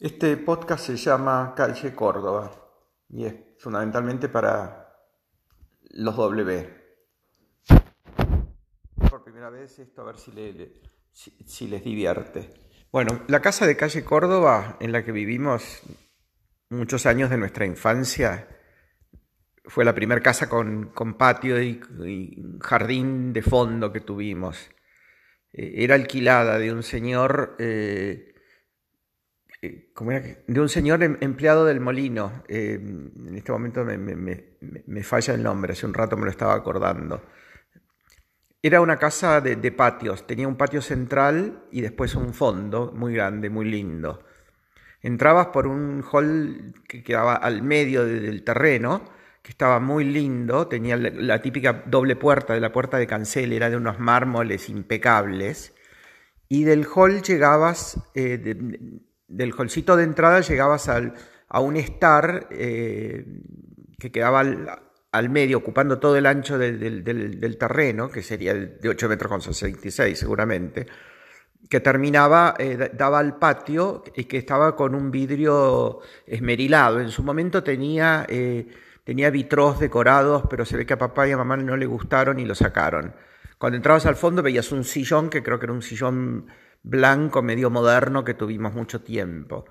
Este podcast se llama Calle Córdoba y es fundamentalmente para los W. Por primera vez esto a ver si, les divierte. Bueno, la casa de Calle Córdoba en la que vivimos muchos años de nuestra infancia fue la primera casa con, patio y, jardín de fondo que tuvimos. Eh, era alquilada de un señor... Eh, eh, de un señor em, empleado del molino. Eh, en este momento me, falla el nombre, hace un rato me lo estaba acordando. Era una casa de, patios, tenía un patio central y después un fondo muy grande, muy lindo. Entrabas por un hall que quedaba al medio del terreno, que estaba muy lindo, tenía la, típica doble puerta de la puerta de cancel, era de unos mármoles impecables, y del hall llegabas, eh, del holcito de entrada llegabas a un estar eh, que quedaba al, medio, ocupando todo el ancho del, terreno, que sería de 8 metros con 66 seguramente, que terminaba, eh, daba al patio y que estaba con un vidrio esmerilado. En su momento tenía, eh, tenía vitros decorados, pero se ve que a papá y a mamá no le gustaron y lo sacaron. Cuando entrabas al fondo veías un sillón, que creo que era un sillón blanco medio moderno que tuvimos mucho tiempo.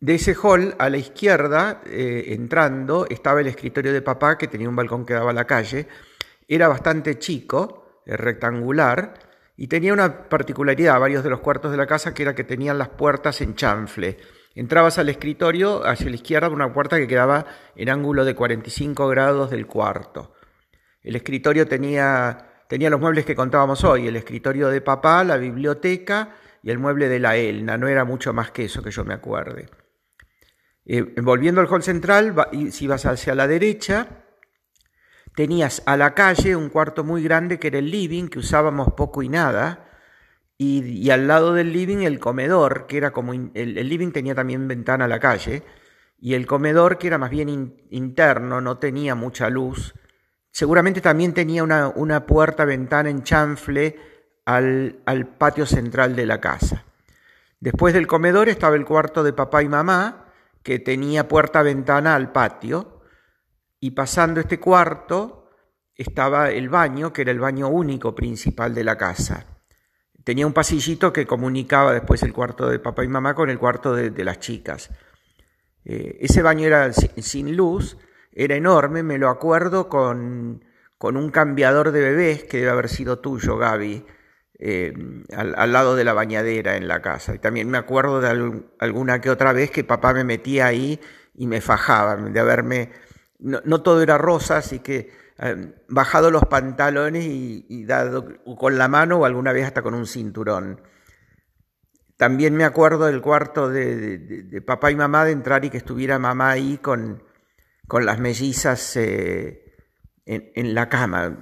De ese hall, a la izquierda, eh, entrando, estaba el escritorio de papá, que tenía un balcón que daba a la calle. Era bastante chico, eh, rectangular, y tenía una particularidad, varios de los cuartos de la casa, que era que tenían las puertas en chanfle. Entrabas al escritorio, hacia la izquierda, una puerta que quedaba en ángulo de 45 grados del cuarto. El escritorio tenía tenía los muebles que contábamos hoy, el escritorio de papá, la biblioteca y el mueble de la Elna, no era mucho más que eso que yo me acuerde. Eh, volviendo al hall central, si ibas hacia la derecha, tenías a la calle un cuarto muy grande que era el living, que usábamos poco y nada, y, al lado del living el comedor, que era como, el, living tenía también ventana a la calle, y el comedor, que era más bien interno, no tenía mucha luz, Seguramente también tenía una, puerta-ventana en chanfle al, al patio central de la casa. Después del comedor estaba el cuarto de papá y mamá, que tenía puerta-ventana al patio, y pasando este cuarto estaba el baño, que era el baño único principal de la casa. Tenía un pasillito que comunicaba después el cuarto de papá y mamá con el cuarto de, las chicas. Eh, ese baño era sin luz era enorme, me lo acuerdo con, con un cambiador de bebés que debe haber sido tuyo, Gaby, eh, al, lado de la bañadera en la casa. Y también me acuerdo de alguna que otra vez que papá me metía ahí y me fajaba, de haberme... No, todo era rosa, así que eh, bajado los pantalones y, dado con la mano o alguna vez hasta con un cinturón. También me acuerdo del cuarto de papá y mamá de entrar y que estuviera mamá ahí con, con las mellizas eh, en, la cama.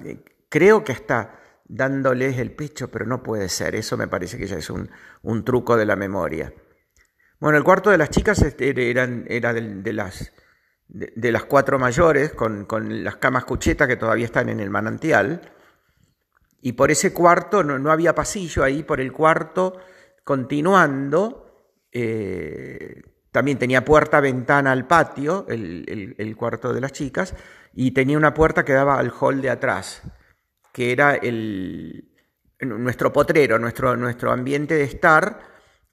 Creo que está dándoles el pecho, pero no puede ser. Eso me parece que ya es un, truco de la memoria. Bueno, el cuarto de las chicas este, eran, era de, las, de, las cuatro mayores, con, las camas cuchetas que todavía están en el manantial. Y por ese cuarto no, había pasillo, ahí por el cuarto, continuando, eh, también tenía puerta, ventana al patio, el, cuarto de las chicas, y tenía una puerta que daba al hall de atrás, que era el, nuestro potrero, nuestro, nuestro ambiente de estar,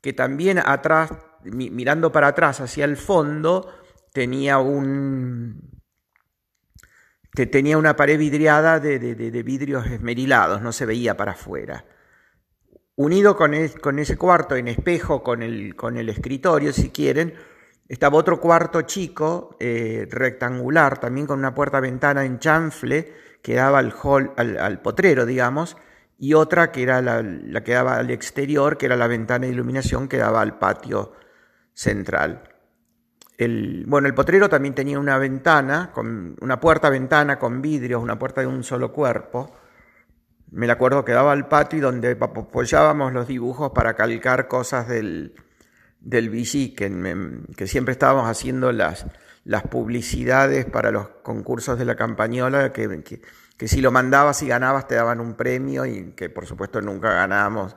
que también atrás, mirando para atrás hacia el fondo, tenía un, tenía una pared vidriada de, de, vidrios esmerilados, no se veía para afuera. Unido con, ese cuarto en espejo, con el, escritorio, si quieren, estaba otro cuarto chico, eh, rectangular, también con una puerta-ventana en chanfle, que daba al, hall, al, potrero, digamos, y otra que era la, que daba al exterior, que era la ventana de iluminación que daba al patio central. El, bueno, el potrero también tenía una ventana, con una puerta-ventana con vidrios, una puerta de un solo cuerpo, me acuerdo que daba al patio y donde apoyábamos los dibujos para calcar cosas del, del que, que, siempre estábamos haciendo las, las publicidades para los concursos de la campañola, que, que, si lo mandabas y ganabas te daban un premio y que por supuesto nunca ganamos,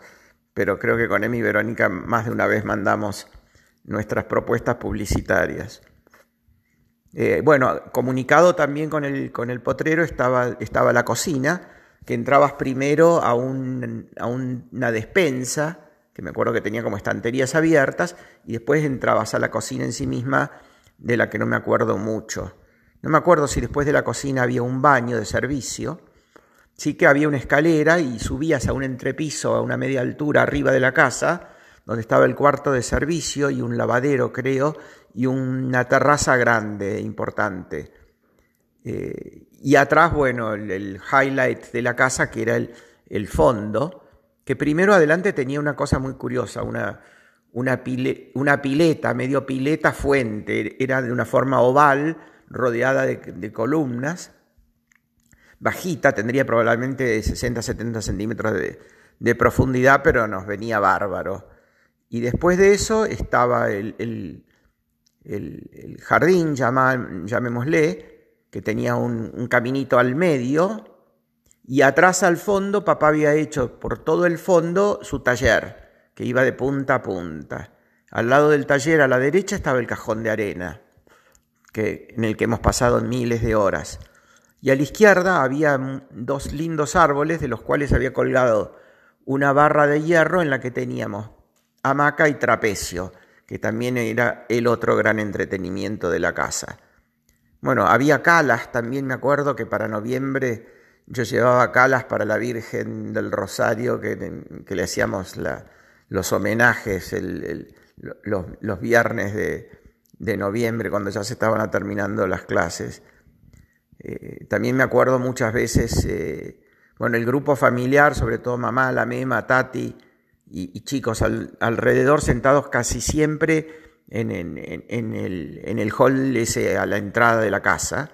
pero creo que con Emi y Verónica más de una vez mandamos nuestras propuestas publicitarias. Eh, bueno, comunicado también con el, con el potrero estaba, estaba la cocina, que entrabas primero a, una despensa, que me acuerdo que tenía como estanterías abiertas, y después entrabas a la cocina en sí misma, de la que no me acuerdo mucho. No me acuerdo si después de la cocina había un baño de servicio, sí que había una escalera y subías a un entrepiso a una media altura arriba de la casa, donde estaba el cuarto de servicio y un lavadero, creo, y una terraza grande, importante. Eh, y atrás, bueno, el, highlight de la casa, que era el, fondo, que primero adelante tenía una cosa muy curiosa, una, una, una pileta, medio pileta fuente, era de una forma oval, rodeada de, columnas, bajita, tendría probablemente 60-70 centímetros de, de, profundidad, pero nos venía bárbaro. Y después de eso estaba el, el, jardín, llamémosle, que tenía un, caminito al medio, y atrás al fondo papá había hecho por todo el fondo su taller, que iba de punta a punta. Al lado del taller, a la derecha, estaba el cajón de arena, que, en el que hemos pasado miles de horas. Y a la izquierda había dos lindos árboles de los cuales había colgado una barra de hierro en la que teníamos hamaca y trapecio que también era el otro gran entretenimiento de la casa. Bueno, había calas, también me acuerdo que para noviembre yo llevaba calas para la Virgen del Rosario, que, le hacíamos los homenajes los, viernes de, noviembre, cuando ya se estaban terminando las clases. Eh, también me acuerdo muchas veces, eh, bueno, el grupo familiar, sobre todo mamá, la mema, Tati, y, chicos alrededor sentados casi siempre en, el, hall ese a la entrada de la casa.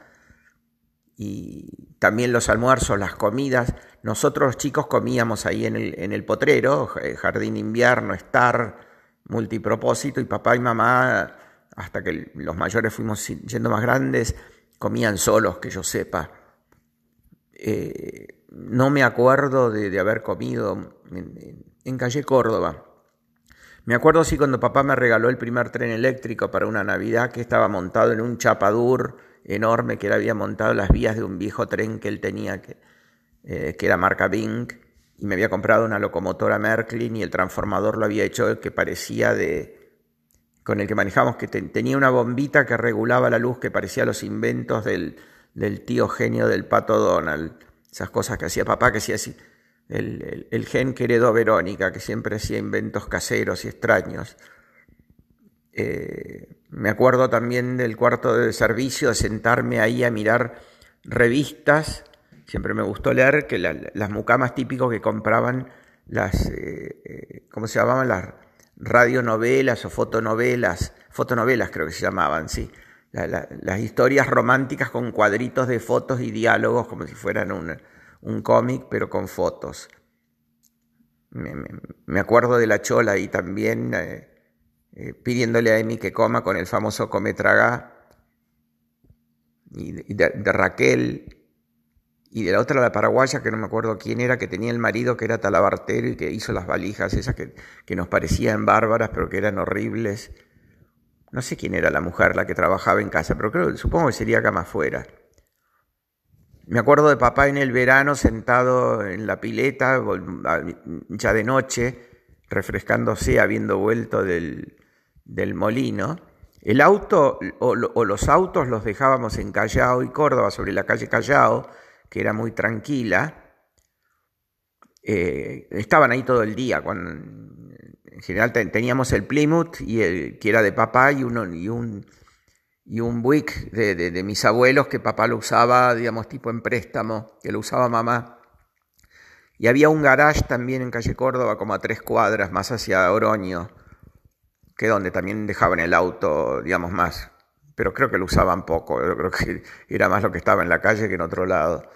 Y también los almuerzos, las comidas. Nosotros los chicos comíamos ahí en el, en el potrero, jardín invierno, estar, multipropósito, y papá y mamá, hasta que los mayores fuimos yendo más grandes, comían solos, que yo sepa. Eh, no me acuerdo de, haber comido en calle Córdoba. Me acuerdo así cuando papá me regaló el primer tren eléctrico para una Navidad que estaba montado en un chapadur enorme que él había montado las vías de un viejo tren que él tenía que, eh, que era marca Bing y me había comprado una locomotora Merklin y el transformador lo había hecho que parecía de con el que manejamos que tenía una bombita que regulaba la luz que parecía los inventos del, del tío genio del pato Donald esas cosas que hacía papá que hacía así el, gen que heredó Verónica, que siempre hacía inventos caseros y extraños. Eh, me acuerdo también del cuarto de servicio, de sentarme ahí a mirar revistas. Siempre me gustó leer que las mucamas típicos que compraban las, eh, eh, ¿cómo se llamaban? Las radionovelas o fotonovelas, fotonovelas creo que se llamaban, sí. las historias románticas con cuadritos de fotos y diálogos como si fueran un, un cómic pero con fotos. Me, acuerdo de la chola y también eh, eh, pidiéndole a Emi que coma con el famoso come traga y de, Raquel y de la otra la paraguaya que no me acuerdo quién era que tenía el marido que era talabartero y que hizo las valijas esas que, que nos parecían bárbaras pero que eran horribles. No sé quién era la mujer la que trabajaba en casa, pero creo, supongo que sería cama afuera. Me acuerdo de papá en el verano sentado en la pileta, ya de noche, refrescándose, habiendo vuelto del, molino. El auto o, los autos los dejábamos en Callao y Córdoba, sobre la calle Callao, que era muy tranquila. Eh, estaban ahí todo el día. En general teníamos el Plymouth, y el, que era de papá, y, uno, y un y un Buick de, mis abuelos que papá lo usaba, digamos, tipo en préstamo, que lo usaba mamá. Y había un garage también en calle Córdoba, como a tres cuadras más hacia Oroño, que donde también dejaban el auto, digamos, más. Pero creo que lo usaban poco, creo que era más lo que estaba en la calle que en otro lado.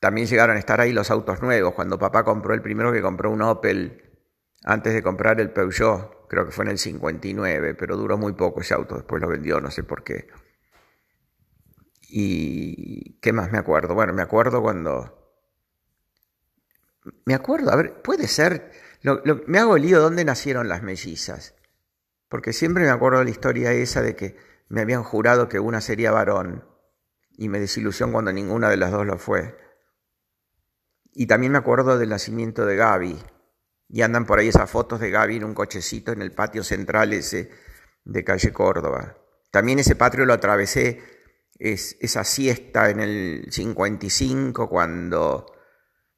También llegaron a estar ahí los autos nuevos. Cuando papá compró el primero que compró un Opel, antes de comprar el Peugeot, creo que fue en el 59, pero duró muy poco ese auto, después lo vendió, no sé por qué. ¿Y qué más me acuerdo? Bueno, me acuerdo cuando... Me acuerdo, a ver, puede ser, me hago el lío dónde nacieron las mellizas. porque siempre me acuerdo la historia esa de que me habían jurado que una sería varón y me desilusión cuando ninguna de las dos lo fue. Y también me acuerdo del nacimiento de Gaby. Y andan por ahí esas fotos de Gaby en un cochecito en el patio central ese de calle Córdoba. También ese patio lo atravesé es, esa siesta en el 55 cuando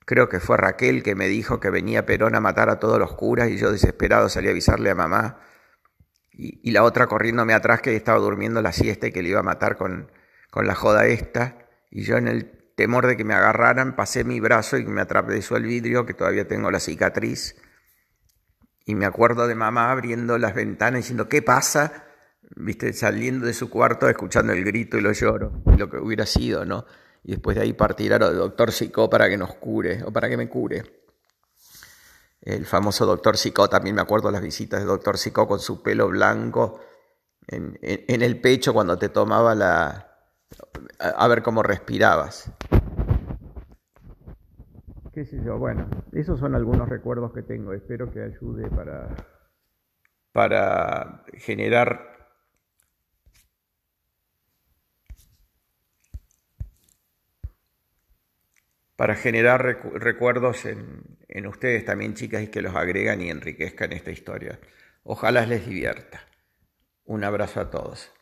creo que fue Raquel que me dijo que venía Perón a matar a todos los curas y yo desesperado salí a avisarle a mamá y, la otra corriéndome atrás que estaba durmiendo la siesta y que le iba a matar con, con la joda esta. Y yo en el temor de que me agarraran pasé mi brazo y me atravesó el vidrio, que todavía tengo la cicatriz. Y me acuerdo de mamá abriendo las ventanas diciendo, ¿qué pasa? Viste, saliendo de su cuarto, escuchando el grito y lo lloro, lo que hubiera sido, ¿no? Y después de ahí partir al doctor Sicó para que nos cure, o para que me cure el famoso doctor Sicó, también me acuerdo las visitas de doctor Sicó con su pelo blanco en, el pecho cuando te tomaba la... A, ver cómo respirabas. Qué sé yo, bueno, esos son algunos recuerdos que tengo, espero que ayude para, para generar para generar recuerdos en, ustedes también, chicas, y que los agregan y enriquezcan esta historia. Ojalá les divierta. Un abrazo a todos.